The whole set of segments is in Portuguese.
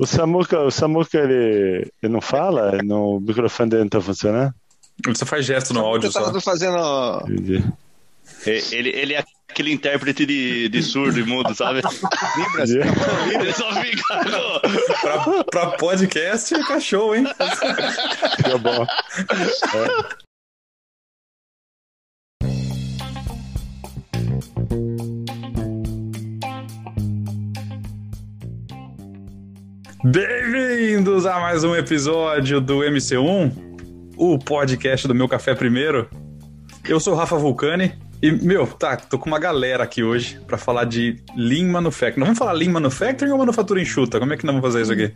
O Samuca, o Samuca ele, ele não fala? No, o microfone dele não tá funcionando? Ele só faz gesto no áudio Eu tava só. fazendo. Entendi. É, Ele, ele é aquele intérprete de, de surdo e mudo, sabe? Libras. Ele só fica. no- Pra, pra podcast é cachorro, hein? Fica bom. Bem-vindos a mais um episódio do MC1, o podcast do Meu Café Primeiro. Eu sou o Rafa Vulcani e, meu, tá, tô com uma galera aqui hoje pra falar de Lean Manufacturing. Nós vamos falar Lean Manufacturing ou manufatura enxuta? Como é que nós vamos fazer isso aqui?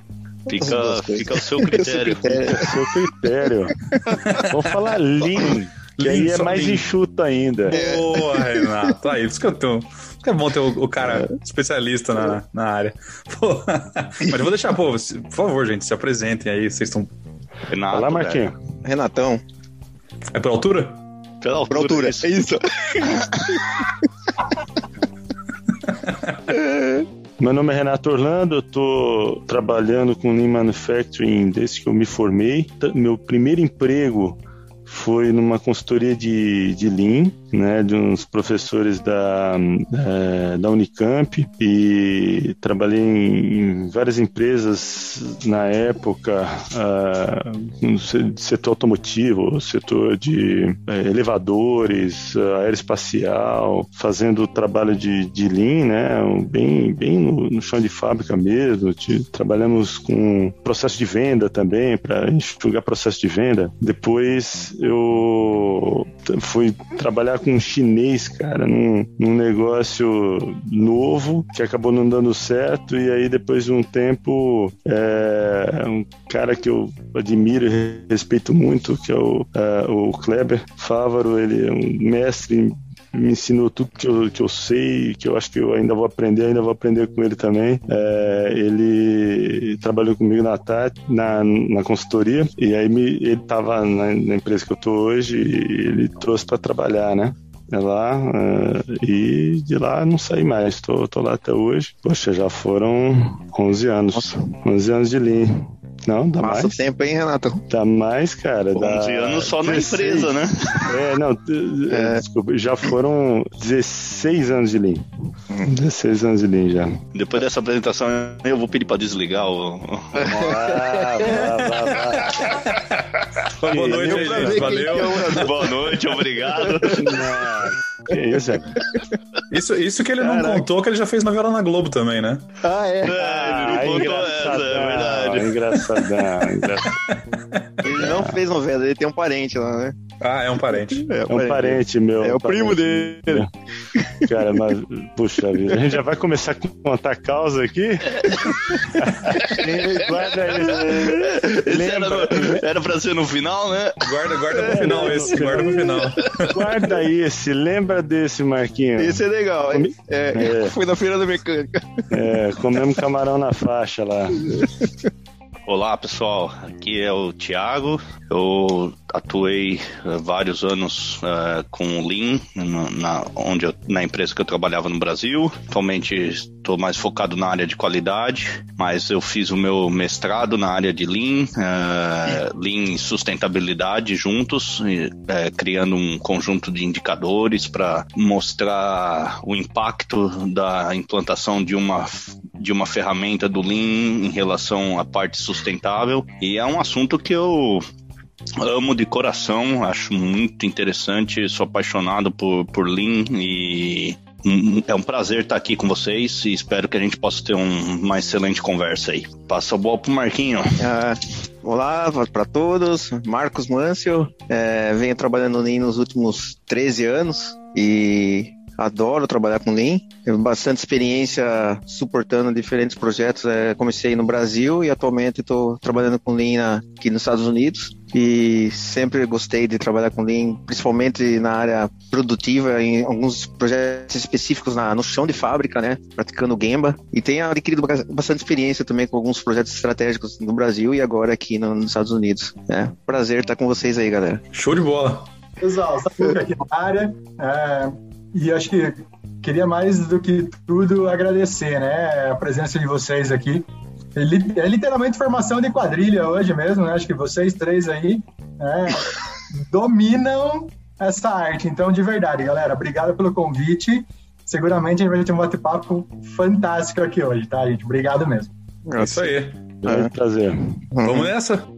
Fica, fica ao seu critério. É seu critério. Vamos falar lean, que aí é mais lean. enxuto ainda. Boa, Renato. Aí, isso que eu tô. É bom ter o, o cara especialista na, na área. Pô, mas eu vou deixar, pô, por favor, gente, se apresentem aí. Vocês estão. Renato, Vai lá, velho. Marquinhos. Renatão. É por altura? Pela Por altura. isso. É isso. Meu nome é Renato Orlando, eu tô trabalhando com Lean Manufacturing desde que eu me formei. Meu primeiro emprego foi numa consultoria de, de Lean, né, de uns professores da, eh, da Unicamp e trabalhei em, várias empresas na época, ah, no se- setor automotivo, setor de eh, elevadores, ah, aeroespacial, fazendo trabalho de, de Lean, né, bem, bem no, no chão de fábrica mesmo. Ti- Trabalhamos com processo de venda também, para enxugar processo de venda. Depois eu fui trabalhar com um chinês, cara, num, num negócio novo que acabou não dando certo. E aí, depois de um tempo, é, um cara que eu admiro e respeito muito, que é o, é, o Kleber Fávaro, ele é um mestre me ensinou tudo que eu, que eu sei, que eu acho que eu ainda vou aprender, ainda vou aprender com ele também. É, ele trabalhou comigo na TAT, na, na consultoria, e aí me, ele estava na, na empresa que eu tô hoje e ele trouxe para trabalhar, né? É lá, é, e de lá não saí mais, tô lá até hoje. Poxa, já foram 11 anos, 11 anos de Lean. Não, dá Passa mais? tempo, hein, Renatão? Dá mais, cara. dá 11 anos só na 16. empresa, né? É, não, t- É. desculpa, já foram 16 anos de Lean. 16 anos de Lean já. Depois dessa apresentação, eu vou pedir pra desligar o. Ah, vá, vá, vá. Boa noite aí, gente. Valeu. que é Boa noite, obrigado. Não, Que isso, é. Isso, isso que ele não Caraca. contou, que ele já fez novela na Globo também, né? Ah, é. É, ele não contou essa, é verdade. Engraçadão, engraçadão. Ele não fez novela, ele tem um parente lá, né? Ah, é um parente. É, É um parente meu. É o um parente primo dele. Cara, mas, puxa vida, a gente já vai começar a contar a causa aqui? Guarda isso. Esse era, era pra ser no final, né? Guarda, guarda pro final esse, guarda pro final. guarda esse, lembra desse, Marquinhos? Esse é legal. É, Comi- é, É. Fui na feira da mecânica. É, comemos camarão na faixa lá. Olá pessoal, aqui é o Thiago. Eu atuei eh, vários anos eh, com o Lean na, na- onde eu- na empresa que eu trabalhava no Brasil. Atualmente estou mais focado na área de qualidade, mas eu fiz o meu mestrado na área de Lean, eh, Lean e sustentabilidade juntos, e, criando um conjunto de indicadores para mostrar o impacto da implantação de uma de uma ferramenta do Lean em relação à parte sustentável. E é um assunto que eu amo de coração, acho muito interessante, sou apaixonado por, por Lean e é um prazer estar aqui com vocês e espero que a gente possa ter um- uma excelente conversa aí. Passa a bola pro Marquinho. Ah, olá para todos, Marcos Mansell. É, venho trabalhando no Lean nos últimos 13 anos e adoro trabalhar com Lean. Tenho bastante experiência suportando diferentes projetos. É, comecei no Brasil e atualmente estou trabalhando com Lean aqui nos Estados Unidos. E sempre gostei de trabalhar com Lean, principalmente na área produtiva, em alguns projetos específicos na- no chão de fábrica, né? Praticando Gemba. E tenho adquirido ba- bastante experiência também com alguns projetos estratégicos no Brasil e agora aqui no- nos Estados Unidos. É, prazer estar com vocês aí, galera. Show de bola. Pessoal, Samuca aqui na área. é, e acho que queria mais do que tudo agradecer né, a presença de vocês aqui. É, é literalmente formação de quadrilha hoje mesmo, né? Acho que vocês três aí né, dominam essa arte. Então, de verdade, galera, obrigado pelo convite. Seguramente a gente vai ter um bate-papo fantástico aqui hoje, tá, gente? Obrigado mesmo. É isso aí. É um prazer. Vamos nessa?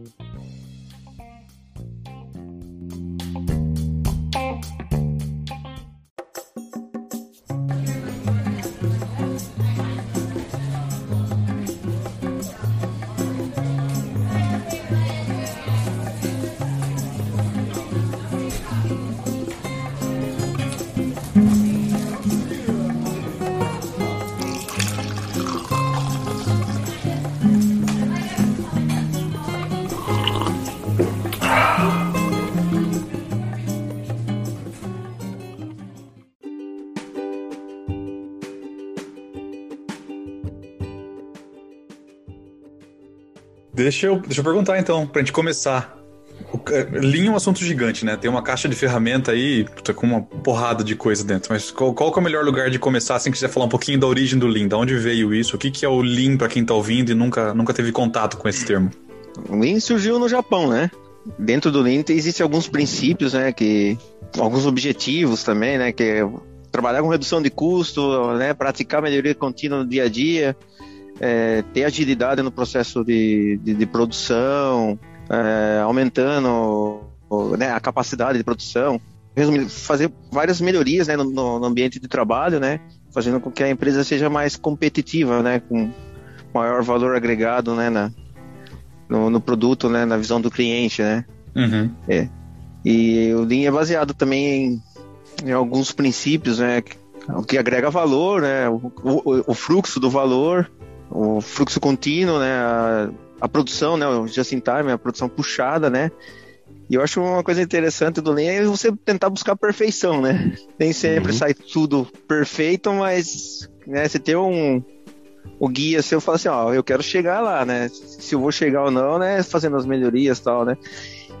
Deixa eu, deixa eu perguntar então, pra gente começar. O, Lean é um assunto gigante, né? Tem uma caixa de ferramenta aí tá com uma porrada de coisa dentro. Mas qual, qual é o melhor lugar de começar, assim, quiser falar um pouquinho da origem do Lean? Da onde veio isso? O que, que é o Lean para quem tá ouvindo e nunca, nunca teve contato com esse termo? O Lean surgiu no Japão, né? Dentro do Lean existem alguns princípios, né? Que, alguns objetivos também, né? Que é trabalhar com redução de custo, né? Praticar melhoria contínua no dia a dia é, ter agilidade no processo de, de, de produção, é, aumentando né, a capacidade de produção, fazer várias melhorias né, no, no, ambiente de trabalho, né, fazendo com que a empresa seja mais competitiva, né, com maior valor agregado né, na, no, no produto, né, na visão do cliente, né. Uhum. É. E o Lean é baseado também em, em alguns princípios, né, o que agrega valor, né, o, o, o fluxo do valor, o fluxo contínuo, né? A, a produção, né? O just in time, a produção puxada, né? E eu acho uma coisa interessante do Lean é você tentar buscar perfeição, né? Nem sempre uhum. sai tudo perfeito, mas né, você tem um, o guia seu fala assim, ó, eu quero chegar lá, né? Se eu vou chegar ou não, né? Fazendo as melhorias e tal, né?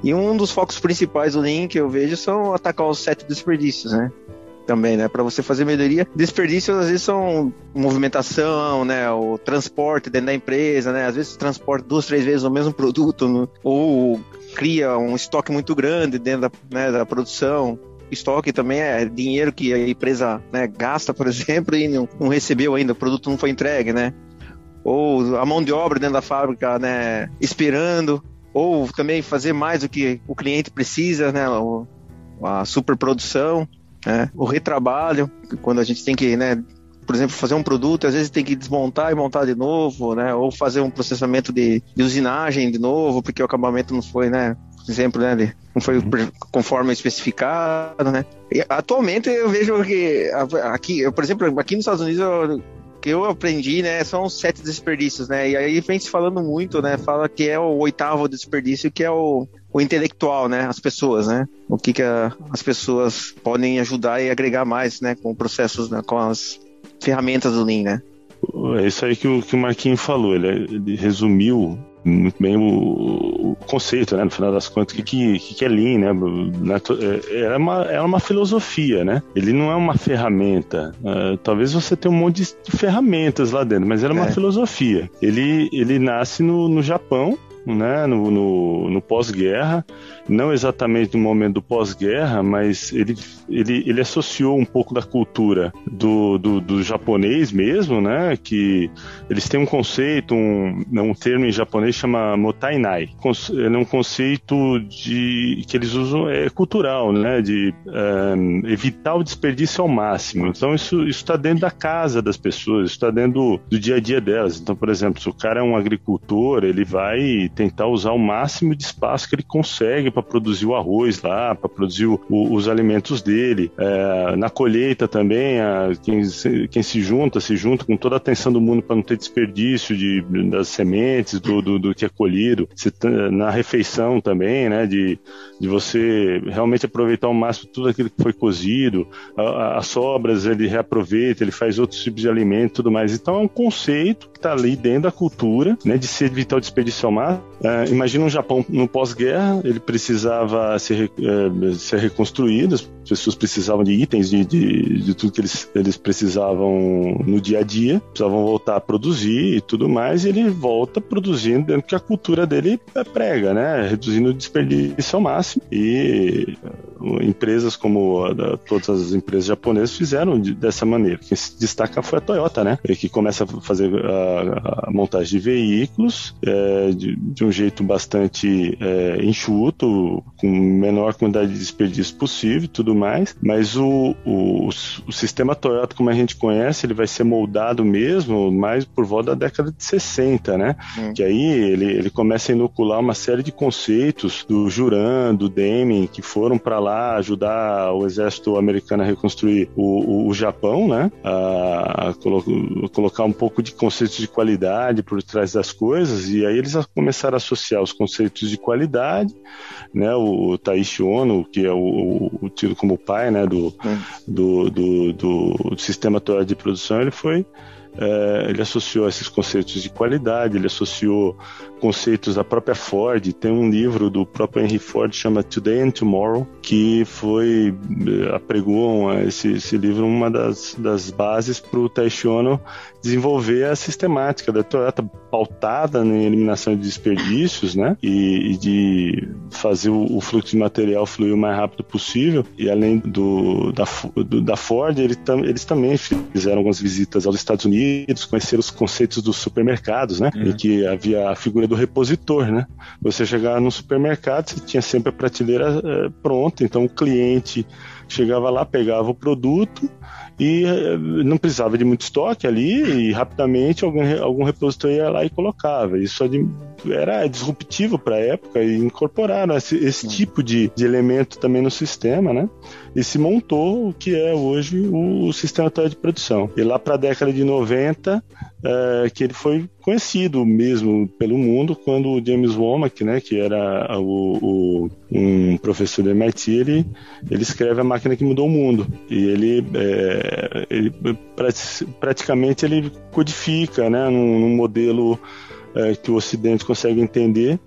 E um dos focos principais do Lean que eu vejo são atacar os sete desperdícios, né? Também, né? Para você fazer melhoria. Desperdícios às vezes são movimentação, né? O transporte dentro da empresa, né? Às vezes transporta duas, três vezes o mesmo produto, né? ou cria um estoque muito grande dentro da, né, da produção. Estoque também é dinheiro que a empresa né, gasta, por exemplo, e não, não recebeu ainda, o produto não foi entregue, né? Ou a mão de obra dentro da fábrica, né? Esperando ou também fazer mais do que o cliente precisa, né? a superprodução né? O retrabalho, quando a gente tem que, né, por exemplo, fazer um produto, às vezes tem que desmontar e montar de novo, né? Ou fazer um processamento de, de usinagem de novo, porque o acabamento não foi, né? Exemplo, né? Não foi conforme especificado, né? E atualmente eu vejo que aqui, eu, por exemplo, aqui nos Estados Unidos eu, que eu aprendi, né, são sete desperdícios, né? E aí vem se falando muito, né? Fala que é o oitavo desperdício, que é o, o intelectual, né? As pessoas, né? O que, que a, as pessoas podem ajudar e agregar mais, né? Com processos, né? com as ferramentas do Lean, né? É isso aí que o, que o Marquinhos falou, ele, ele resumiu muito bem o, o, conceito, né? No final das contas, o que, que, que é Lean, né? É, é uma, é uma filosofia, né? Ele não é uma ferramenta. Uh, talvez você tenha um monte de ferramentas lá dentro, mas é uma é. filosofia. Ele, ele nasce no, no Japão, né, no, no, no pós-guerra, não exatamente no momento do pós-guerra, mas ele, ele, ele associou um pouco da cultura do, do, do, japonês mesmo, né, que eles têm um conceito, um, um termo em japonês chama motainai, é um conceito de que eles usam, é cultural, né, de um, eh, evitar o desperdício ao máximo, então isso está dentro da casa das pessoas, está dentro do, do dia a dia delas, então, por exemplo, se o cara é um agricultor, ele vai tentar usar o máximo de espaço que ele consegue para produzir o arroz lá, para produzir o, os alimentos dele. É, na colheita também, a, quem, se, quem se junta, se junta com toda a atenção do mundo para não ter desperdício de, das sementes, do, do, do que é colhido. Se, na refeição também, né, de, de você realmente aproveitar ao máximo tudo aquilo que foi cozido, a, a, as sobras ele reaproveita, ele faz outros tipos de alimento e tudo mais. Então é um conceito que está ali dentro da cultura, né, de se evitar o desperdício ao mar. É, imagina um Japão no pós-guerra, ele precisava ser, é, ser reconstruído, as pessoas precisavam de itens, de, de, de tudo que eles, eles precisavam no dia a dia, precisavam voltar a produzir e tudo mais, e ele volta produzindo dentro que a cultura dele prega, né, reduzindo o desperdício ao máximo. E empresas como a, todas as empresas japonesas fizeram de, dessa maneira. Quem se destaca foi a Toyota, né? Que começa a fazer a, a montagem de veículos é, de, de, um jeito bastante é, enxuto, com menor quantidade de desperdício possível e tudo mais. Mas o, o, o, sistema Toyota, como a gente conhece, ele vai ser moldado mesmo mais por volta da década de 60, né? Hum. Que aí ele, ele começa a inocular uma série de conceitos do Juran, do Deming, que foram para lá ajudar o exército americano a reconstruir o, o, o Japão, né? A, a, colo a, colocar um pouco de conceitos de qualidade por trás das coisas, e aí eles começaram a associar os conceitos de qualidade, né? O, o Taishi Ono, que é o, o, tido como pai, né? Do, do, do, do, do sistema Toyota de produção, ele foi ele associou esses conceitos de qualidade, ele associou conceitos da própria Ford. Tem um livro do próprio Henry Ford chama Today and Tomorrow, que foi eh, apregou esse, esse livro uma das, das bases para o Taishi Ono desenvolver a sistemática da Toyota pautada na eliminação de desperdícios, né? E, e de fazer o, o, fluxo de material fluir o mais rápido possível. E além do da, do, da Ford, ele tam, eles também fizeram algumas visitas aos Estados Unidos, conheceram os conceitos dos supermercados, né? Uhum. Em que havia a figura do repositor, né? Você chegava no supermercado, você tinha sempre a prateleira é, pronta, então o cliente chegava lá, pegava o produto e eh, não precisava de muito estoque ali e rapidamente algum, algum repositor ia lá e colocava. Isso era disruptivo para a época e incorporaram esse, esse tipo de, de, elemento também no sistema, né? E se montou o que é hoje o, o sistema de produção. E lá para a década de 90, é, que ele foi conhecido mesmo pelo mundo quando o James Womack, né, que era o, o, um professor do MIT, ele, ele escreve a máquina que mudou o mundo e ele, é, ele praticamente ele codifica, né, num, num modelo é, que o Ocidente consegue entender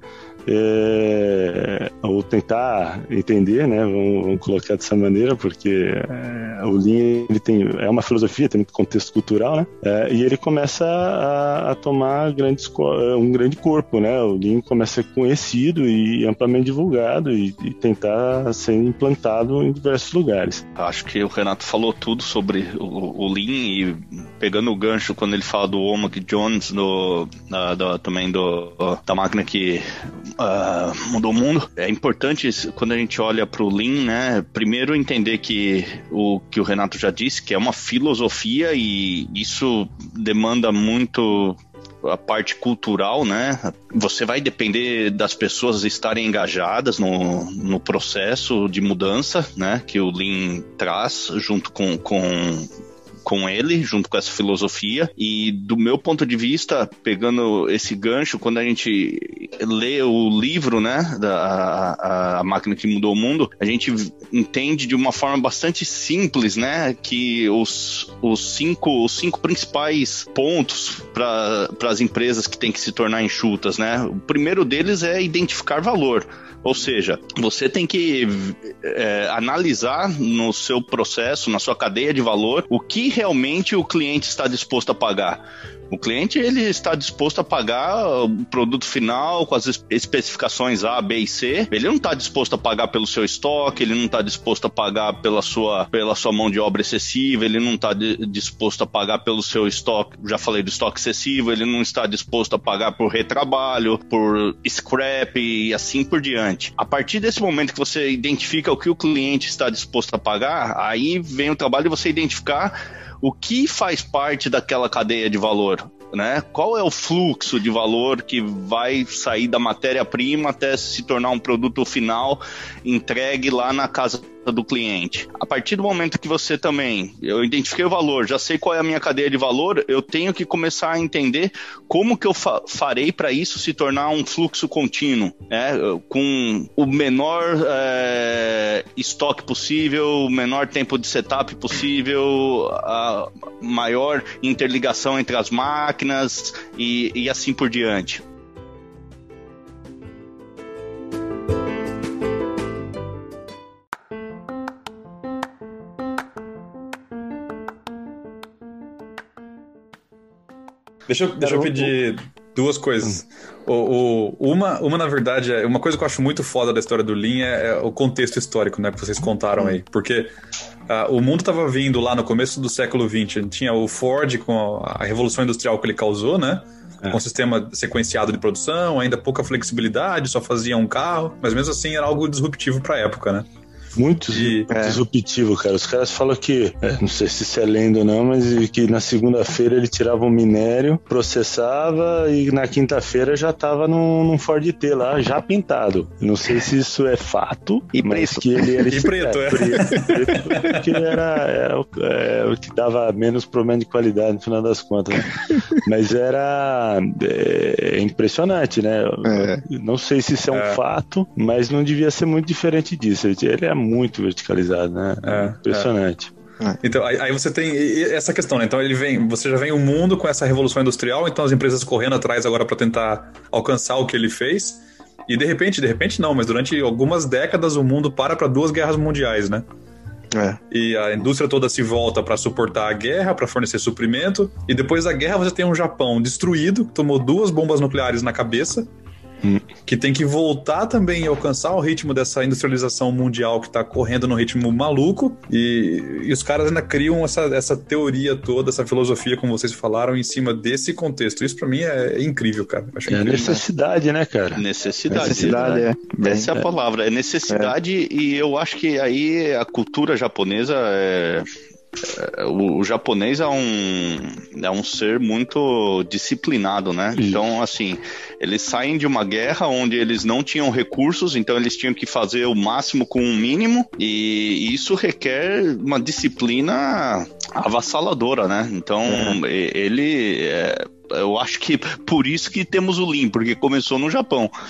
é, ou tentar entender, né? Vamos, vamos, colocar dessa maneira, porque é, o Lean ele tem é uma filosofia, tem muito contexto cultural, né? É, e ele começa a, a, tomar grandes, um grande corpo, né? O Lean começa a ser conhecido e amplamente divulgado e, e, tentar ser implantado em diversos lugares. Acho que o Renato falou tudo sobre o, o Lean e pegando o gancho quando ele fala do Womack Jones, do, da, da, também do, da máquina que uh, mudou o mundo. É importante quando a gente olha para o Lean, né? Primeiro entender que o que o Renato já disse, que é uma filosofia e isso demanda muito a parte cultural, né? Você vai depender das pessoas estarem engajadas no, no processo de mudança, né? Que o Lean traz junto com, com com ele, junto com essa filosofia. E do meu ponto de vista, pegando esse gancho, quando a gente lê o livro, né, da a, a máquina que mudou o mundo, a gente entende de uma forma bastante simples, né, que os, os cinco os cinco principais pontos para as empresas que têm que se tornar enxutas, né? O primeiro deles é identificar valor. Ou seja, você tem que é, analisar no seu processo, na sua cadeia de valor, o que realmente o cliente está disposto a pagar. O cliente ele está disposto a pagar o produto final com as especificações A, B e C. Ele não está disposto a pagar pelo seu estoque, ele não está disposto a pagar pela sua, pela sua mão de obra excessiva, ele não está disposto a pagar pelo seu estoque. Já falei do estoque excessivo, ele não está disposto a pagar por retrabalho, por scrap e assim por diante. A partir desse momento que você identifica o que o cliente está disposto a pagar, aí vem o trabalho de você identificar o que faz parte daquela cadeia de valor? Né? Qual é o fluxo de valor que vai sair da matéria-prima até se tornar um produto final entregue lá na casa do cliente. A partir do momento que você também, eu identifiquei o valor, já sei qual é a minha cadeia de valor, eu tenho que começar a entender como que eu fa farei para isso se tornar um fluxo contínuo, né? com o menor é, estoque possível, o menor tempo de setup possível, a maior interligação entre as máquinas e, e assim por diante. Deixa eu, deixa eu pedir duas coisas. O, o, uma, uma, na verdade, é uma coisa que eu acho muito foda da história do Lean é, é o contexto histórico, né? Que vocês contaram aí. Porque uh, o mundo estava vindo lá no começo do século XX. Tinha o Ford com a revolução industrial que ele causou, né? É. Com um sistema sequenciado de produção, ainda pouca flexibilidade, só fazia um carro, mas mesmo assim era algo disruptivo para a época, né? Muito e, é. disruptivo, cara. Os caras falam que, é, não sei se isso é lenda ou não, mas que na segunda-feira ele tirava um minério, processava e na quinta-feira já tava num, num Ford T lá, já pintado. Não sei se isso é fato, e mas preto. que ele era e preto, é, é. Preto, preto, porque era, era o, é, o, que dava menos problema de qualidade no final das contas. Né? mas era é, impressionante, né? Não sei se isso é um fato, mas não devia ser muito diferente disso. Ele é muito verticalizado, né? É, Impressionante. É. Então, aí, você tem essa questão, né? Então ele vem, você já vem o um mundo com essa revolução industrial, então as empresas correndo atrás agora para tentar alcançar o que ele fez. E de repente, de repente não, mas durante algumas décadas o mundo para para duas guerras mundiais, né? É. E a indústria toda se volta para suportar a guerra, para fornecer suprimento. E depois da guerra você tem um Japão destruído, que tomou duas bombas nucleares na cabeça que tem que voltar também e alcançar o ritmo dessa industrialização mundial que está correndo no ritmo maluco. E, e, os caras ainda criam essa, essa teoria toda, essa filosofia, como vocês falaram, em cima desse contexto. Isso para mim é, incrível, cara. Acho é necessidade, né, cara? Necessidade. Necessidade, é. Essa é a é. palavra. É necessidade é. e eu acho que aí a cultura japonesa é, o, o, japonês é um, é um ser muito disciplinado, né? Isso. Então, assim, eles saem de uma guerra onde eles não tinham recursos, então eles tinham que fazer o máximo com o mínimo, e isso requer uma disciplina avassaladora, né? Então, é. ele. É, eu acho que por isso que temos o Lean, porque começou no Japão.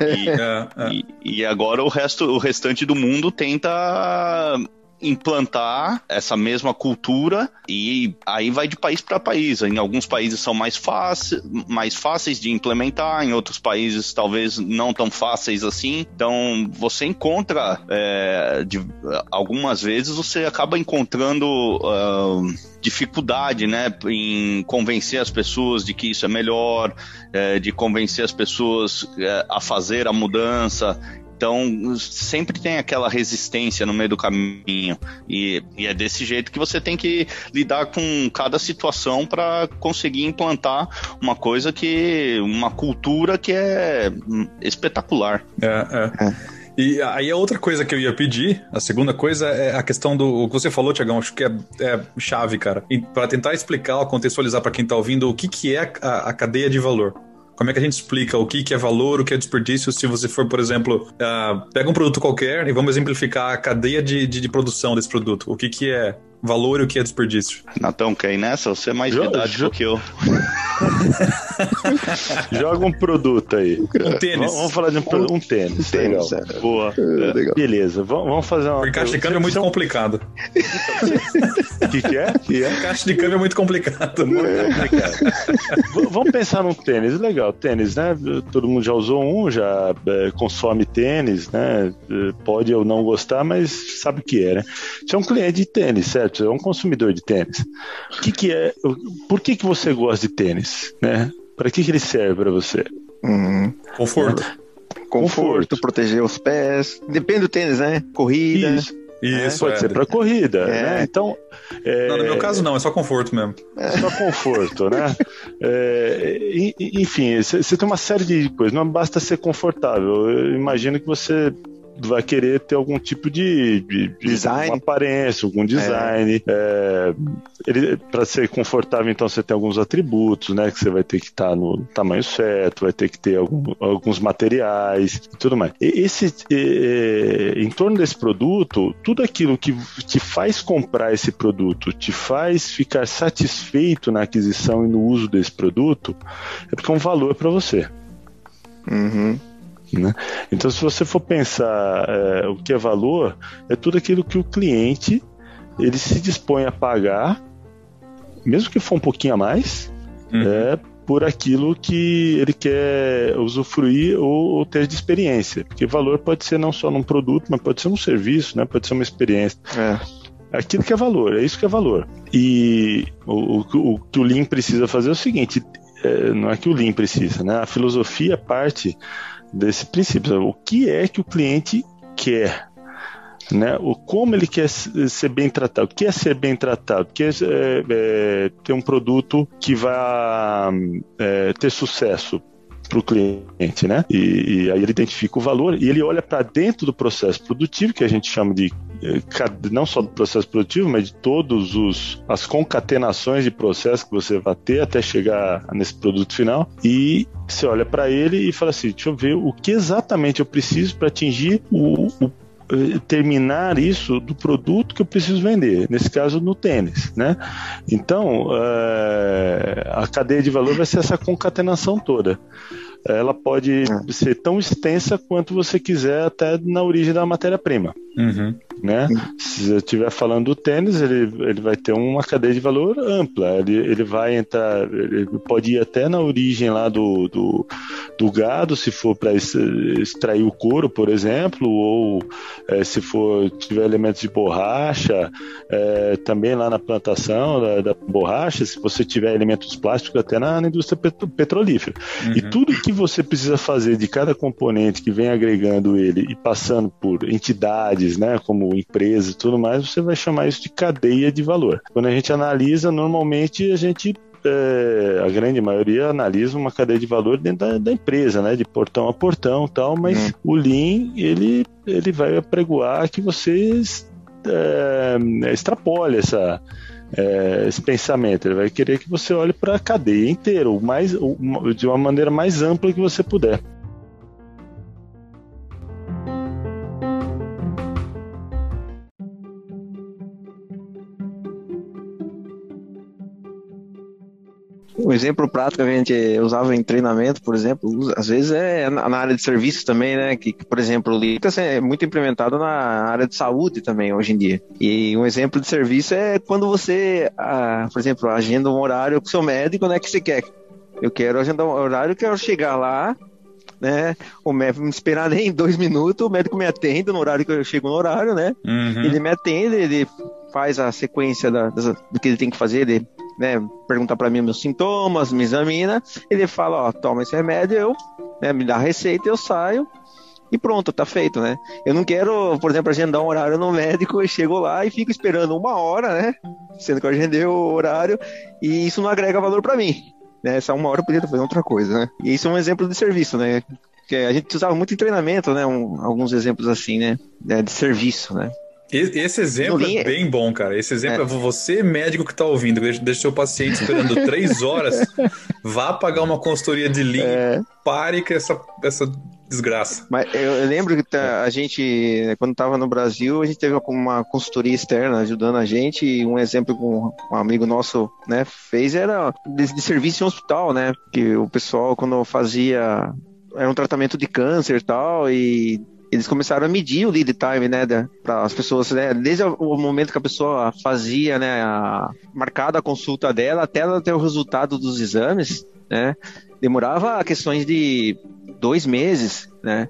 E, é, é. e, e, agora o resto, o restante do mundo tenta implantar essa mesma cultura e aí vai de país para país. Em alguns países são mais, fácil, mais fáceis de implementar, em outros países talvez não tão fáceis assim. Então você encontra é, de, algumas vezes você acaba encontrando uh, dificuldade, né, em convencer as pessoas de que isso é melhor, é, de convencer as pessoas é, a fazer a mudança. Então, sempre tem aquela resistência no meio do caminho. E, e é desse jeito que você tem que lidar com cada situação para conseguir implantar uma coisa que. uma cultura que é espetacular. É, é. é. E aí a outra coisa que eu ia pedir, a segunda coisa é a questão do o que você falou, Tiagão, acho que é, é chave, cara. Para tentar explicar, contextualizar para quem está ouvindo o que, que é a, a cadeia de valor. Como é que a gente explica o que, que é valor, o que é desperdício, se você for, por exemplo, uh, pega um produto qualquer e vamos exemplificar a cadeia de, de, de produção desse produto. O que, que é valor e o que é desperdício. Natão, quer ir nessa? Você é mais do que eu. Joga um produto aí. Um tênis. Vamos falar de um, um tênis. tênis legal. É. Boa. É, legal. Beleza. Vamos fazer uma. Porque caixa de câmbio é muito complicado. O que, que, é? que é? Caixa de câmbio é muito complicado. Muito complicado. Vamos pensar num tênis. Legal. Tênis, né? Todo mundo já usou um, já é, consome tênis, né? Pode ou não gostar, mas sabe o que é, né? Você é um cliente de tênis, certo? certo? É um consumidor de tênis. O que, que é? Por que, que você gosta de tênis? Né? Para que, que ele serve para você? Uhum. Conforto. Conforto. Conforto, proteger os pés. Depende do tênis, né? Corrida. Isso. Isso, pode é. ser para corrida, é. né? Então, é... não, no meu caso não, é só conforto mesmo. É só conforto, né? É, enfim, você tem uma série de coisas. Não basta ser confortável. Eu imagino que você vai querer ter algum tipo de, de, de Design. aparência, algum design. É, ele para ser confortável, então você tem alguns atributos, né? Que você vai ter que estar no tamanho certo, vai ter que ter algum- alguns materiais e tudo mais. E Esse, é, em torno desse produto, tudo aquilo que te faz comprar esse produto, te faz ficar satisfeito na aquisição e no uso desse produto, é porque é um valor para você. Uhum. Né? Então, se você for pensar é, o que é valor, é tudo aquilo que o cliente ele se dispõe a pagar, mesmo que for um pouquinho a mais, Uhum. é, por aquilo que ele quer usufruir ou, ou ter de experiência. Porque valor pode ser não só num produto, mas pode ser num serviço, né? pode ser uma experiência. É. Aquilo que é valor, é isso que é valor. E o, o- o que o Lean precisa fazer é o seguinte: é, não é que o Lean precisa, né? A filosofia parte desse princípio. O que é que o cliente quer? Né? O, como ele quer ser bem tratado? O que é ser bem tratado? O que é, é, é, ter um produto que vai é, ter sucesso para o cliente, né? E, e aí ele identifica o valor e ele olha para dentro do processo produtivo que a gente chama de eh, não só do processo produtivo, mas de todos os as concatenações de processo que você vai ter até chegar nesse produto final e você olha para ele e fala assim, deixa eu ver o que exatamente eu preciso para atingir o, o terminar isso do produto que eu preciso vender, nesse caso no tênis, né? Então, eh, a cadeia de valor vai ser essa concatenação toda. Ela pode ser tão extensa quanto você quiser até na origem da matéria-prima Uhum. Né? Se eu estiver falando do tênis, ele, ele vai ter uma cadeia de valor ampla. Ele, ele vai entrar, ele pode ir até na origem lá do, do, do gado, se for para extrair o couro, por exemplo, ou eh, se for tiver elementos de borracha, eh, também lá na plantação da, da borracha, se você tiver elementos plásticos, até na, na indústria petro- petrolífera. E Uhum. tudo que você precisa fazer de cada componente que vem agregando ele e passando por entidades, né, como empresas e tudo mais, você vai chamar isso de cadeia de valor. Quando a gente analisa, normalmente a gente é, a grande maioria analisa uma cadeia de valor dentro da, da empresa, né, de portão a portão, e tal. Mas Hum. o Lean ele ele vai apregoar que vocês é, extrapole essa é, esse pensamento. Ele vai querer que você olhe para a cadeia inteira, o mais, o- de uma maneira mais ampla que você puder. Um exemplo prático que a gente usava em treinamento, por exemplo, às vezes é na área de serviços também, né? Que, por exemplo, o Linux é muito implementado na área de saúde também hoje em dia. E um exemplo de serviço é quando você, ah, por exemplo, agenda um horário com seu médico, né? Que você quer. Eu quero agendar um horário, quero chegar lá, né? O médico me esperar nem dois minutos, o médico me atende no horário que eu chego no horário, né? Uhum. Ele me atende, ele faz a sequência da- das- do que ele tem que fazer, ele né, pergunta para mim meus sintomas, me examina, ele fala, ó, toma esse remédio, eu, né, me dá a receita, eu saio e pronto, tá feito, né? Eu não quero, por exemplo, agendar um horário no médico, eu chego lá e fico esperando uma hora, né? Sendo que eu agendei o horário e isso não agrega valor para mim. Né? Essa uma hora eu podia fazendo outra coisa, né? E isso é um exemplo de serviço, né? Que a gente usava muito em treinamento, né? Um- alguns exemplos assim, né? É, De serviço, né? Esse exemplo é é- bem bom, cara. Esse exemplo é, você, médico que tá ouvindo, deixa, deixa seu paciente esperando três horas, vá pagar uma consultoria de Lean É, pare com essa, essa desgraça. Mas eu, lembro que tá- a gente, quando estava no Brasil, a gente teve uma consultoria externa ajudando a gente. E um exemplo que um, um amigo nosso né, fez era de, de serviço em hospital, né? Que o pessoal, quando fazia. Era um tratamento de câncer e tal, e eles começaram a medir o lead time, né, para as pessoas, né, desde o momento que a pessoa fazia, né, a, marcada a consulta dela até ela ter o resultado dos exames, né, demorava questões de dois meses, né,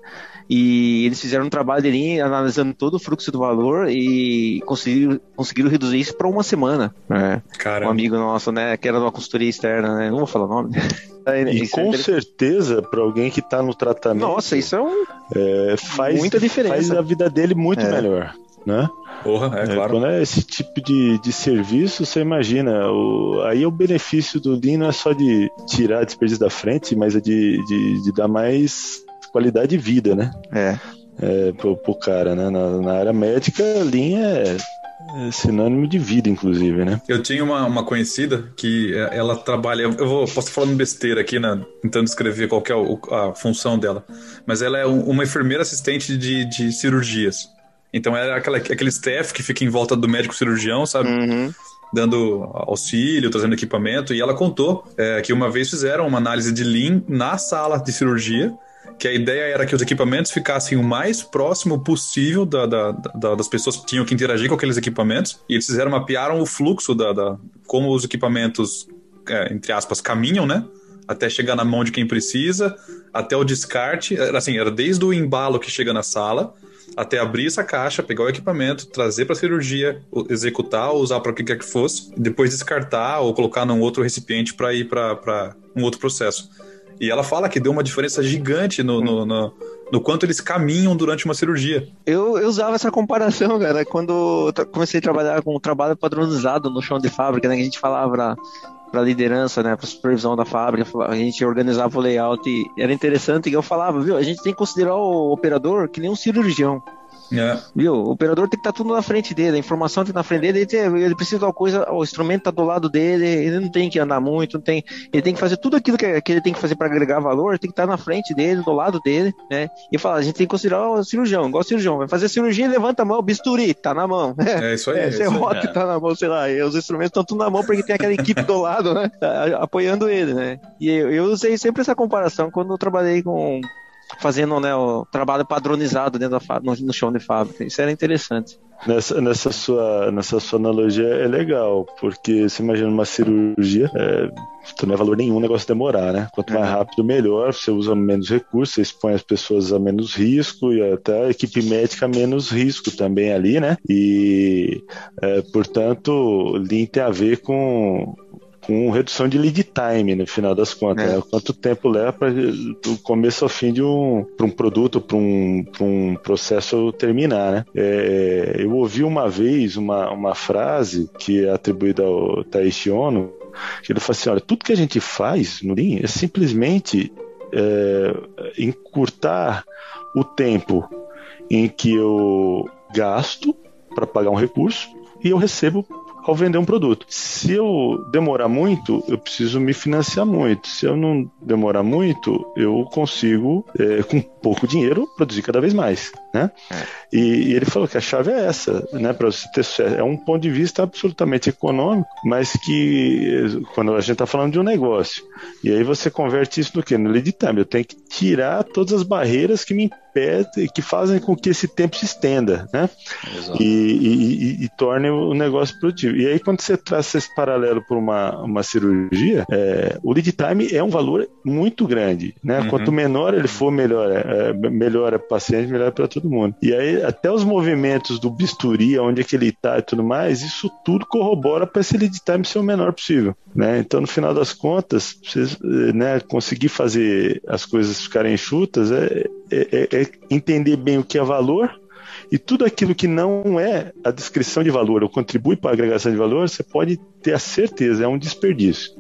e eles fizeram um trabalho ali analisando todo o fluxo do valor e conseguiram, conseguiram reduzir isso para uma semana, né, um amigo nosso, né, que era de uma consultoria externa, né, não vou falar o nome. E Isso é com interessante. certeza, para alguém que está no tratamento, Nossa, isso é um é, faz, muita diferença. faz a vida dele muito É. melhor. Né? Porra, é, É, claro. Quando é esse tipo de, de serviço, você imagina, o, aí o benefício do Lean não é só de tirar a desperdício da frente, mas é de, de, de dar mais qualidade de vida, né? É. é, pro, pro cara, né? Na, na área médica, Lean é é sinônimo de vida, inclusive, né? Eu tinha uma, uma conhecida que é, ela trabalha. Eu vou, posso estar falando besteira aqui, né, tentando escrever qual é a função dela. Mas ela é uma enfermeira assistente de, de cirurgias. Então é aquela, aquele staff que fica em volta do médico cirurgião, sabe? Uhum. Dando auxílio, trazendo equipamento. E ela contou é, que uma vez fizeram uma análise de Lean na sala de cirurgia que a ideia era que os equipamentos ficassem o mais próximo possível da, da, da, das pessoas que tinham que interagir com aqueles equipamentos. E eles fizeram, mapearam o fluxo da, da como os equipamentos, é, entre aspas, caminham, né? Até chegar na mão de quem precisa, até o descarte. Era assim, era desde o embalo que chega na sala, até abrir essa caixa, pegar o equipamento, trazer para cirurgia, executar, usar para o que quer que fosse, depois descartar ou colocar num outro recipiente para ir para um outro processo. E ela fala que deu uma diferença gigante no, no, no, no quanto eles caminham durante uma cirurgia. Eu, eu usava essa comparação, cara, quando comecei a trabalhar com o trabalho padronizado no chão de fábrica, né? Que a gente falava para liderança, né, para supervisão da fábrica, a gente organizava o layout e era interessante que eu falava, viu, a gente tem que considerar o operador que nem um cirurgião. É. Viu? O operador tem que estar tá tudo na frente dele, a informação tem que estar na frente dele, ele, ele precisa de uma coisa, o instrumento está do lado dele, ele não tem que andar muito, não tem, ele tem que fazer tudo aquilo que, que ele tem que fazer para agregar valor, tem que estar tá na frente dele, do lado dele, né? E falar, a gente tem que considerar o cirurgião, igual o cirurgião, vai fazer cirurgia, levanta a mão, bisturi, tá na mão. É, isso aí. É, é rock é. tá na mão, sei lá, os instrumentos estão tudo na mão porque tem aquela equipe do lado, né? Apoiando ele, né? E eu, eu usei sempre essa comparação quando eu trabalhei com fazendo né, o trabalho padronizado dentro da no, no chão de fábrica. Isso era interessante. Nessa, nessa, sua, nessa sua analogia é legal, porque você imagina uma cirurgia, é, não é valor nenhum o negócio demorar, né? Quanto mais rápido, melhor. Você usa menos recursos, você expõe as pessoas a menos risco e até a equipe médica a menos risco também ali, né? E, é, portanto, Lean tem a ver com com redução de lead time no final das contas. É. Né? Quanto tempo leva para do começo ao fim de um, um produto, para um, um processo terminar. Né? É, eu ouvi uma vez uma, uma frase que é atribuída ao Taishi Ono, que ele falou assim: olha, tudo que a gente faz Lean é simplesmente é, encurtar o tempo em que eu gasto para pagar um recurso e eu recebo ao vender um produto. Se eu demorar muito, eu preciso me financiar muito. Se eu não demorar muito, eu consigo, é, com pouco dinheiro, produzir cada vez mais. Né? É. E, e, ele falou que a chave é essa, né? Para você ter sucesso. É um ponto de vista absolutamente econômico, mas que quando a gente está falando de um negócio, e aí você converte isso no que? No lead time. Eu tenho que tirar todas as barreiras que me que fazem com que esse tempo se estenda, né? E, e, e, torne o negócio produtivo. E aí, quando você traz esse paralelo para uma, uma cirurgia, é, o lead time é um valor muito grande, né? Uhum. Quanto menor ele for, melhor é, melhor é para o paciente, melhor é para todo mundo. E aí, até os movimentos do bisturi, onde é que ele está e tudo mais, isso tudo corrobora para esse lead time ser o menor possível, né? Então, no final das contas, você né, conseguir fazer as coisas ficarem enxutas é, é, é entender bem o que é valor e tudo aquilo que não é a descrição de valor ou contribui para a agregação de valor, você pode ter a certeza, é um desperdício.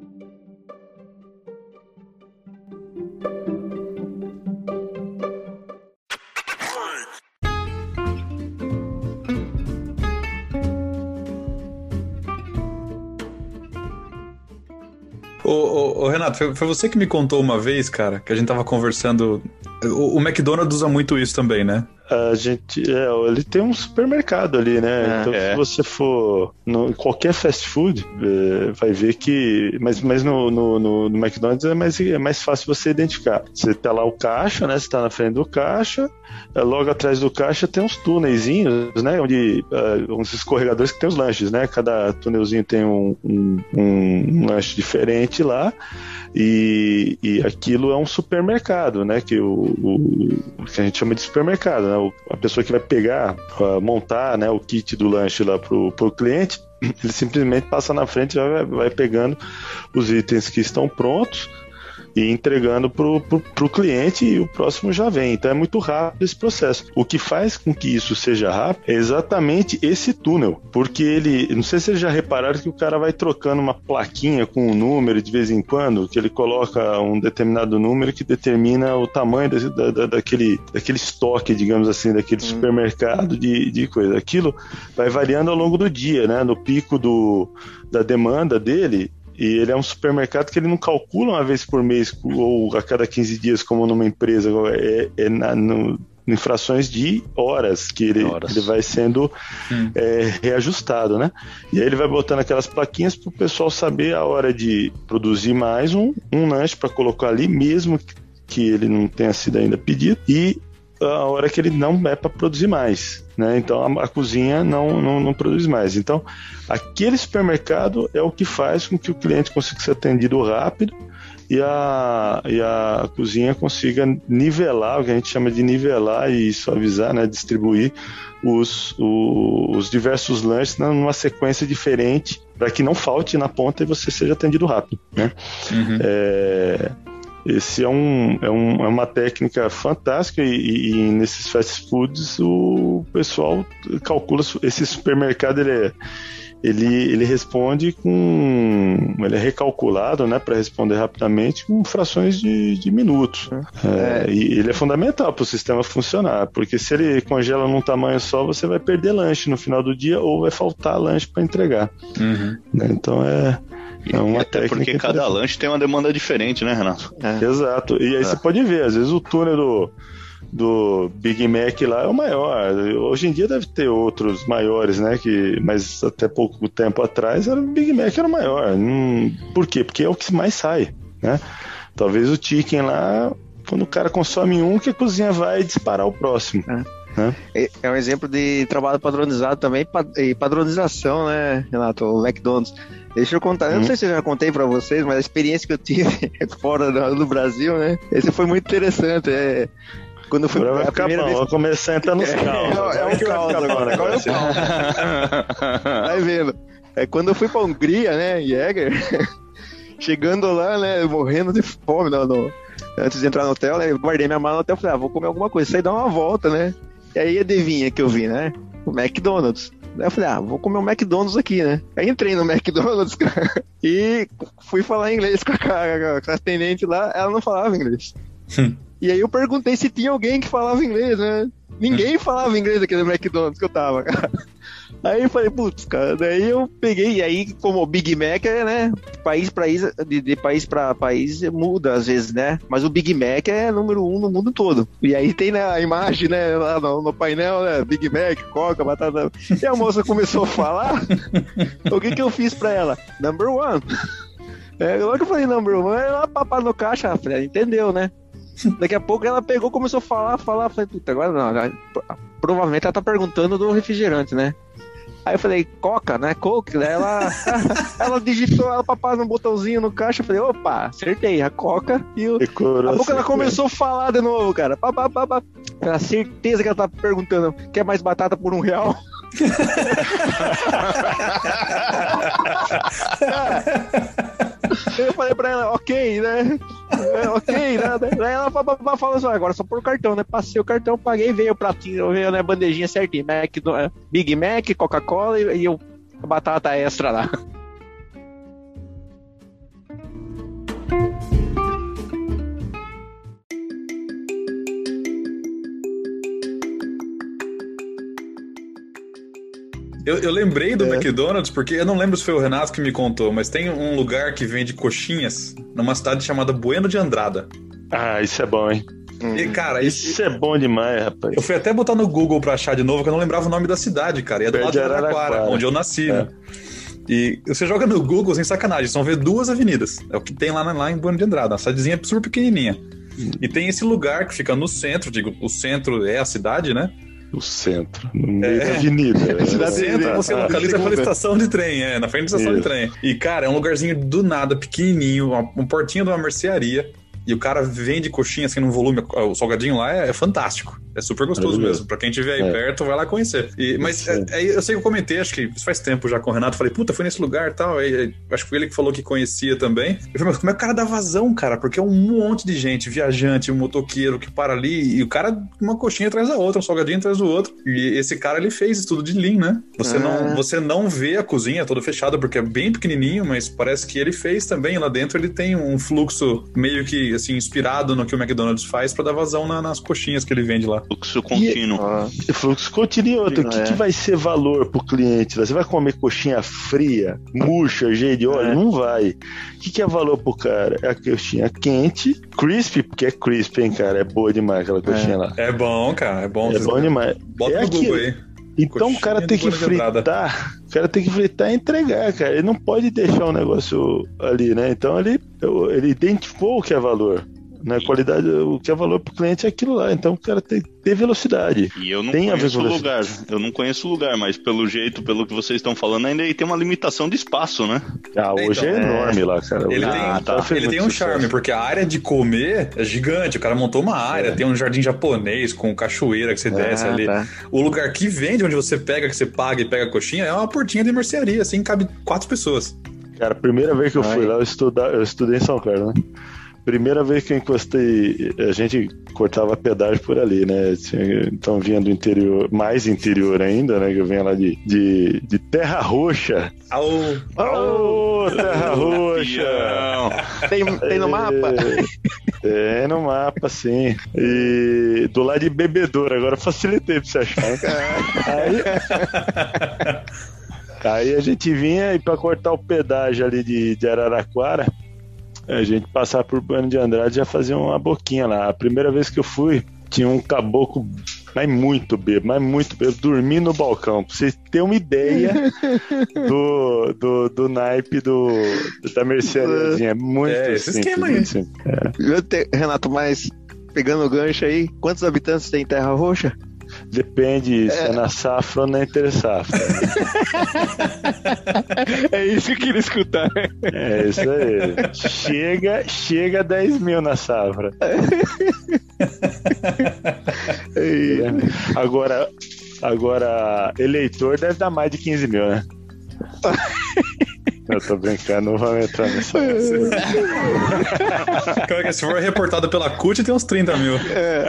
Ô, ô, ô, Renato, foi, foi, você que me contou uma vez, cara, que a gente tava conversando. O, o McDonald's usa muito isso também, né? A gente. É, ele tem um supermercado ali, né? É, então, é. se você for no, em qualquer fast food, é, vai ver que. Mas, mas no, no, no, no, McDonald's é mais, é mais fácil você identificar. Você tá lá o caixa, né? Você tá na frente do caixa, é, logo atrás do caixa tem uns túnelzinhos, né? Onde. Uh, uns escorregadores que tem os lanches, né? Cada túnelzinho tem um, um, um lanche diferente lá. E, e aquilo é um supermercado, né? Que, o, o, que a gente chama de supermercado, né? A pessoa que vai pegar, montar né, o kit do lanche lá pro, pro cliente, ele simplesmente passa na frente e vai, vai pegando os itens que estão prontos e entregando pro, pro, pro cliente e o próximo já vem. Então é muito rápido esse processo. O que faz com que isso seja rápido é exatamente esse túnel, porque ele, não sei se vocês já repararam que o cara vai trocando uma plaquinha com um número de vez em quando, que ele coloca um determinado número que determina o tamanho da, da, daquele, daquele estoque, digamos assim, daquele hum. supermercado de, de coisa. Aquilo vai variando ao longo do dia, né? No pico do, da demanda dele, e ele é um supermercado que ele não calcula uma vez por mês ou a cada 15 dias, como numa empresa. É, é na, no, em frações de horas que ele, horas. ele vai sendo é, reajustado, né? E aí ele vai botando aquelas plaquinhas para o pessoal saber a hora de produzir mais um, um lanche para colocar ali, mesmo que ele não tenha sido ainda pedido, e a hora que ele não é para produzir mais. Né? Então a, a cozinha não, não, não, produz mais. Então, aquele supermercado é o que faz com que o cliente consiga ser atendido rápido e a, e a cozinha consiga nivelar, o que a gente chama de nivelar e suavizar, né? distribuir os, os, os diversos lanches numa sequência diferente para que não falte na ponta e você seja atendido rápido. Né? Uhum. É, esse é, um, é, um, é uma técnica fantástica e, e, nesses fast foods o pessoal calcula esse supermercado ele é, ele, ele responde com. Ele é recalculado né, para responder rapidamente com frações de, de minutos. É, é. E ele é fundamental para o sistema funcionar, porque se ele congela num tamanho só, você vai perder lanche no final do dia ou vai faltar lanche para entregar. Uhum. Né, então é. É uma Até técnica porque cada lanche tem uma demanda diferente, né, Renato? É. Exato. E aí é. você pode ver, às vezes o túnel do, do Big Mac lá é o maior. Hoje em dia deve ter outros maiores, né? Que, mas até pouco tempo atrás era, o Big Mac era o maior. Hum, por quê? Porque é o que mais sai, né? Talvez o chicken lá, quando o cara consome um, que a cozinha vai disparar o próximo. É. Né? É, é um exemplo de trabalho padronizado também e padronização, né, Renato? O McDonald's. Deixa eu contar, eu não hum. sei se eu já contei para vocês, mas a experiência que eu tive fora do, Brasil, né? Esse foi muito interessante. É, quando eu fui agora vai a primeira bom, vez... a entrar nos. É, é, é um agora. Agora é um. Vai vendo. É quando eu fui pra Hungria, né, Jäger, chegando lá, né, morrendo de fome, no, no, antes de entrar no hotel, né, eu guardei minha mala no hotel, falei, ah, vou comer alguma coisa, saí dar uma volta, né, e aí adivinha que eu vi, né, o McDonald's. Aí eu falei, ah, vou comer um McDonald's aqui, né? Aí entrei no McDonald's cara, e fui falar inglês com a, com a atendente lá, ela não falava inglês. Hum. E aí eu perguntei se tinha alguém que falava inglês, né? Ninguém falava inglês aqui no McDonald's que eu tava, cara. Aí eu falei, putz, cara, daí eu peguei, e aí, como o Big Mac é, né, país, país, de, de país para país muda às vezes, né? Mas o Big Mac é número um no mundo todo. E aí tem né, a imagem, né, lá no, no, painel, né, Big Mac, Coca, batata. E a moça começou a falar, o que que eu fiz pra ela? Number one. É, logo que eu falei number one, ela papada no caixa, falei, entendeu, né? Daqui a pouco ela pegou, começou a falar, falar, falei, puta, agora não, provavelmente ela tá perguntando do refrigerante, né? Aí eu falei, Coca, né? Coke, né? Ela, ela digitou, ela papá no botãozinho no caixa. Eu falei, opa, acertei, a Coca. E o, a pouco ela começou a falar de novo, cara. Pá, pá, pá, pá. a certeza que ela tá perguntando: quer mais batata por um real? eu falei pra ela, ok, né? É, ok, né? Daí ela falou assim: agora só por cartão, né? Passei o cartão, paguei, veio o pratinho, veio né, a bandejinha certinho. Mac, Big Mac, Coca-Cola e, e a batata extra lá. Eu, eu lembrei do é. McDonald's porque eu não lembro se foi o Renato que me contou, mas tem um lugar que vende coxinhas numa cidade chamada Bueno de Andrada. Ah, isso é bom, hein? E, cara, isso, isso é bom demais, rapaz. Eu fui até botar no Google pra achar de novo, que eu não lembrava o nome da cidade, cara. E é do lado de Araraquara, onde eu nasci, é. né? E você joga no Google sem sacanagem, só vê duas avenidas. É o que tem lá, lá em Bueno de Andrada, uma cidadezinha super pequenininha. E tem esse lugar que fica no centro, digo, o centro é a cidade, né? No centro, no meio é, da avenida. É, no centro você ah, localiza pela estação de trem, é, na frente da estação Isso. de trem. E, cara, é um lugarzinho do nada, pequenininho, uma, uma portinha de uma mercearia. E o cara vende coxinha assim num volume, o salgadinho lá é, é fantástico. É super gostoso mesmo. Pra quem estiver aí é. perto, vai lá conhecer. E, mas é, é, eu sei que eu comentei, acho que isso faz tempo já com o Renato. Falei, puta, foi nesse lugar e tal. Aí, acho que foi ele que falou que conhecia também. Eu falei, mas como é que o cara dá vazão, cara? Porque é um monte de gente, viajante, um motoqueiro que para ali e o cara, uma coxinha atrás da outra, um salgadinho atrás do outro. E esse cara, ele fez estudo de Lean, né? Você, ah. não, você não vê a cozinha toda fechada porque é bem pequenininho, mas parece que ele fez também. Lá dentro ele tem um fluxo meio que, assim, inspirado no que o McDonald's faz para dar vazão na, nas coxinhas que ele vende lá. Fluxo contínuo. E, ah, fluxo contínuo e outro. O que, é. que vai ser valor pro cliente? Você vai comer coxinha fria, murcha, cheia de óleo? É. Não vai. O que, que é valor pro cara? É a coxinha quente, crispy, porque é crispy, hein, cara? É boa demais aquela coxinha é. lá. É bom, cara. É bom. É bom demais. Bota é no Google aí. Então o cara tem que fritar, o cara tem que fritar e entregar, cara. Ele não pode deixar o um negócio ali, né? Então ele, ele identificou o que é valor. Na qualidade, o que é valor para o cliente é aquilo lá. Então o cara tem que ter velocidade. E eu não tem conheço o lugar. Eu não conheço o lugar, mas pelo jeito, pelo que vocês estão falando, ainda tem uma limitação de espaço, né? Ah, hoje então, é, é enorme lá, cara. Ele ah, tem, tá. ele tem um sucesso. charme, porque a área de comer é gigante. O cara montou uma área, é. tem um jardim japonês com cachoeira que você ah, desce ali. Tá. O lugar que vende, onde você pega, que você paga e pega a coxinha, é uma portinha de mercearia, assim, cabe quatro pessoas. Cara, a primeira vez que eu fui lá, eu, estudar, eu estudei em São Carlos, né? Primeira vez que eu encostei, a gente cortava pedágio por ali, né? Então vinha do interior, mais interior ainda, né? Que eu vinha lá de, de, de Terra Roxa. Aô! Aô, Terra Roxa! tem, tem no mapa? Tem no mapa, sim. E do lado de Bebedouro, agora facilitei pra você achar. Aí, aí a gente vinha e pra cortar o pedágio ali de, de Araraquara a gente passar por Bano de Andrade já fazia uma boquinha lá. A primeira vez que eu fui, tinha um caboclo, mas muito bebo, mas muito bebo, dormi no balcão. Pra vocês terem uma ideia do, do, do naipe do, da merceariazinha. É muito é, esse esquema aí. Assim. É. Renato, mas pegando o gancho aí, quantos habitantes tem em Terra Roxa? Depende é. se é na safra ou na entre safra. é isso que eu queria escutar. É isso aí. Chega, chega a 10 mil na safra. agora, agora, eleitor deve dar mais de 15 mil, né? Eu tô brincando, não vamos entrar nessa. Cara, se for reportado pela CUT, tem uns 30 mil. É.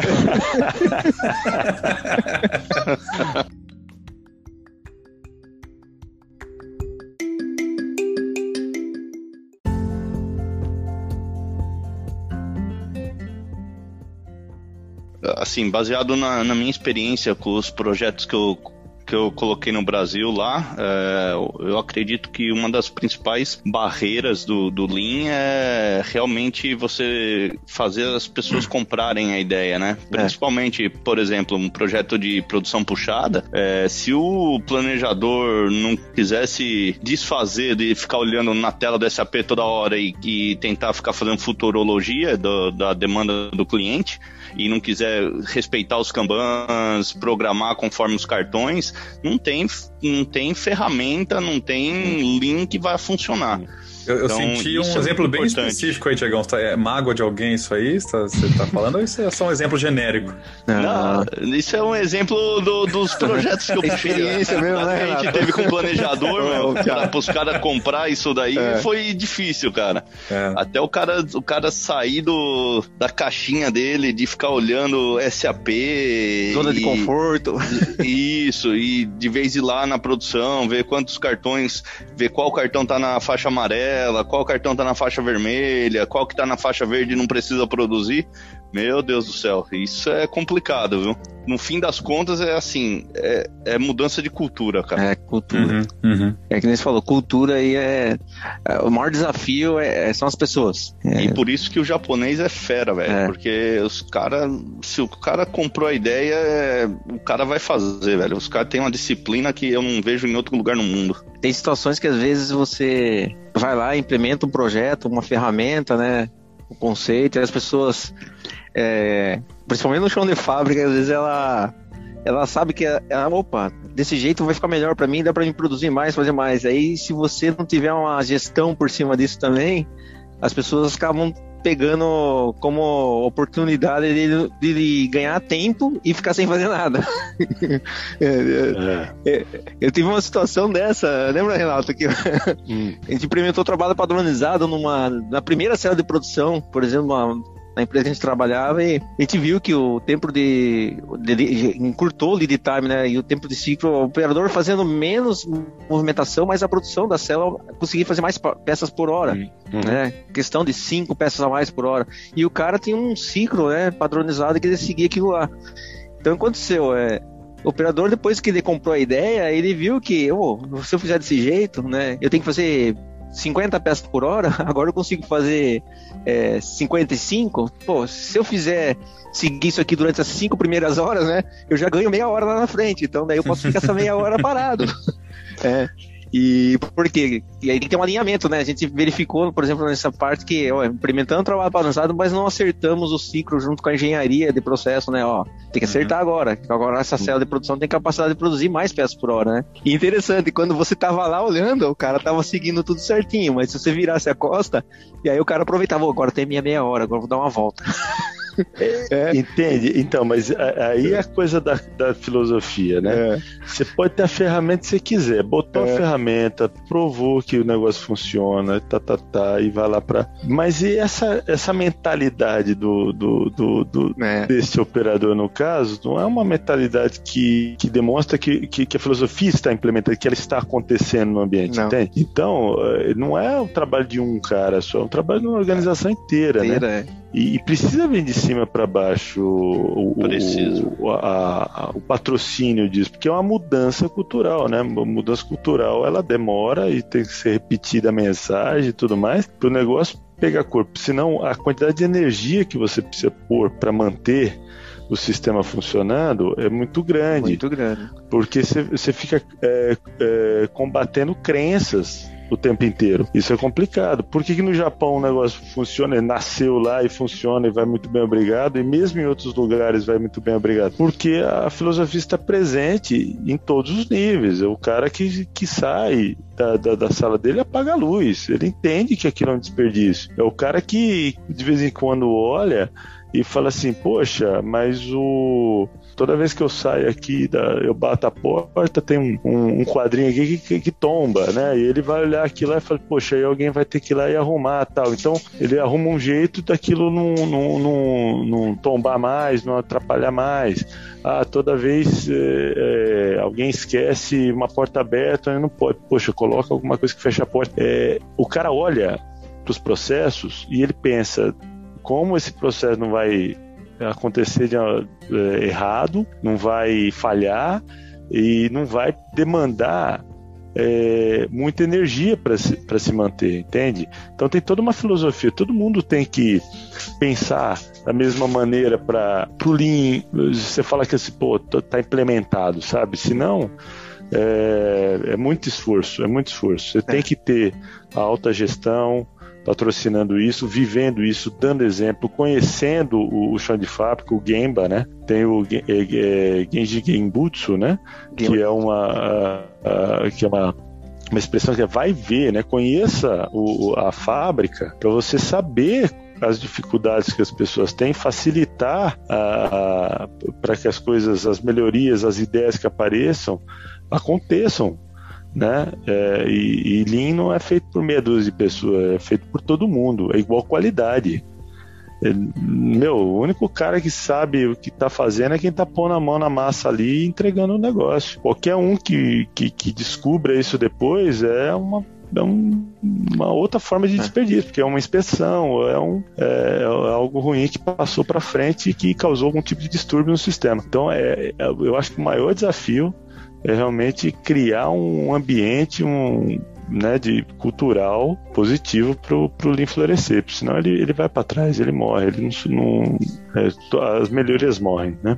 Assim, baseado na, na minha experiência com os projetos que eu que eu coloquei no Brasil lá, é, eu acredito que uma das principais barreiras do, do Lean é realmente você fazer as pessoas comprarem a ideia, né? É. Principalmente, é. por exemplo, um projeto de produção puxada, é, se o planejador não quisesse desfazer de ficar olhando na tela do SAP toda hora e, e tentar ficar fazendo futurologia do, da demanda do cliente, e não quiser respeitar os kanbans, programar conforme os cartões, não tem, não tem ferramenta, não tem link que vai funcionar. Eu, eu então, senti um é exemplo bem específico aí, Tiagão. Tá, é mágoa de alguém isso aí? Tá, você tá falando ou isso é só um exemplo genérico? Não, isso é um exemplo do, dos projetos que eu Experiência mesmo, né, a gente teve com o planejador, meu, para os caras comprar isso daí é. foi difícil, cara. É. Até o cara, o cara sair do, da caixinha dele, de ficar olhando SAP. Zona e, de conforto. Isso, e de vez ir lá na produção, ver quantos cartões, ver qual cartão tá na faixa amarela qual cartão tá na faixa vermelha, qual que tá na faixa verde e não precisa produzir. Meu Deus do céu, isso é complicado, viu? No fim das contas, é assim, é, é mudança de cultura, cara. É, cultura. Uhum, uhum. É que nem você falou, cultura aí é, é. o maior desafio é, é são as pessoas. É. E por isso que o japonês é fera, velho. É. Porque os caras, se o cara comprou a ideia, o cara vai fazer, velho. Os caras têm uma disciplina que eu não vejo em outro lugar no mundo. Tem situações que às vezes você vai lá, implementa um projeto, uma ferramenta, né? O conceito, e as pessoas é, principalmente no chão de fábrica, às vezes ela ela sabe que ela, é, opa, desse jeito vai ficar melhor para mim, dá para mim produzir mais, fazer mais. Aí se você não tiver uma gestão por cima disso também, as pessoas acabam pegando como oportunidade de, de ganhar tempo e ficar sem fazer nada. é, é. Eu tive uma situação dessa, lembra, Renato? Que hum. a gente implementou trabalho padronizado numa, na primeira célula de produção, por exemplo, uma, na empresa que a gente trabalhava e a gente viu que o tempo de, de, de encurtou o lead time, né? E o tempo de ciclo, o operador fazendo menos movimentação, mas a produção da célula conseguia fazer mais peças por hora, uhum. né? Questão de cinco peças a mais por hora. E o cara tinha um ciclo, né? Padronizado que ele seguia aquilo lá. Então aconteceu, é, o operador, depois que ele comprou a ideia, ele viu que, oh, se eu fizer desse jeito, né, eu tenho que fazer 50 peças por hora, agora eu consigo fazer é, 55. Pô, se eu fizer seguir isso aqui durante as cinco primeiras horas, né? Eu já ganho meia hora lá na frente. Então daí eu posso ficar essa meia hora parado. é. E porque e aí tem que ter um alinhamento, né? A gente verificou, por exemplo, nessa parte que, ó, implementando o trabalho avançado, mas não acertamos o ciclo junto com a engenharia de processo, né? Ó, tem que acertar uhum. agora. Agora essa célula de produção tem capacidade de produzir mais peças por hora, né? E interessante, quando você tava lá olhando, o cara tava seguindo tudo certinho, mas se você virasse a costa, e aí o cara aproveitava, agora tem minha meia hora, agora vou dar uma volta. É. Entende? Então, mas aí é a coisa da, da filosofia, né? É. Você pode ter a ferramenta que você quiser, botou é. a ferramenta, provou que o negócio funciona, tá, tá, tá, e vai lá para. Mas e essa, essa mentalidade do, do, do, do é. desse operador, no caso, não é uma mentalidade que, que demonstra que, que, que, a filosofia está implementada, que ela está acontecendo no ambiente, não. entende? Então, eh, não é o trabalho de um cara só, é um trabalho de uma organização inteira, inteira né? É. E, e, precisa vir de cima para baixo o, o, a, a, o, patrocínio disso, porque é uma mudança cultural, né? Uma mudança cultural ela demora e tem que ser repetida a mensagem e tudo mais para o negócio pegar corpo. Senão a quantidade de energia que você precisa pôr para manter o sistema funcionando é muito grande. Muito grande. Porque você fica é, é, combatendo crenças o tempo inteiro. Isso é complicado. Por que, que no Japão o negócio funciona, nasceu lá e funciona e vai muito bem obrigado, e mesmo em outros lugares vai muito bem obrigado? Porque a filosofia está presente em todos os níveis. É o cara que, que sai da, da, da, sala dele apaga a luz. Ele entende que aquilo é um desperdício. É o cara que de vez em quando olha e fala assim: Poxa, mas o toda vez que eu saio aqui, da, eu bato a porta, tem um, um, quadrinho aqui que, que, que, tomba, né? E ele vai olhar aquilo lá e fala, poxa, aí alguém vai ter que ir lá e arrumar tal. Então, ele arruma um jeito daquilo não, não, não, não tombar mais, não atrapalhar mais. Ah, toda vez é, é, alguém esquece uma porta aberta, não pode. Poxa, coloca alguma coisa que fecha a porta. É, o cara olha para os processos e ele pensa como esse processo não vai acontecer de, é, errado, não vai falhar e não vai demandar é, muita energia para se, se manter, entende? Então tem toda uma filosofia, todo mundo tem que pensar da mesma maneira para o Lean. Você fala que esse pô, tá implementado, sabe? Se não, é, é, muito esforço, é muito esforço. Você é. tem que ter a alta gestão, patrocinando isso, vivendo isso, dando exemplo, conhecendo o, o chão de fábrica, o Gemba, né? Tem o é, é, Genji Genbutsu, né? Que é uma, a, a, que é uma uma expressão que é vai ver, né? Conheça o, a fábrica para você saber as dificuldades que as pessoas têm, facilitar para que as coisas, as melhorias, as ideias que apareçam aconteçam né? É, e, e Lean não é feito por meia dúzia de pessoas, é feito por todo mundo, é igual qualidade. É, meu, o único cara que sabe o que tá fazendo é quem tá pondo a mão na massa ali e entregando o negócio. Qualquer um que, que, que descubra isso depois é uma é um, uma outra forma de é. desperdício, porque é uma inspeção, é, um, é, é algo ruim que passou para frente e que causou algum tipo de distúrbio no sistema. Então, é, é, eu acho que o maior desafio é realmente criar um ambiente um, né, de cultural positivo para o Lean florescer, senão ele, ele vai para trás, ele morre, ele não, não é, as melhorias morrem, né?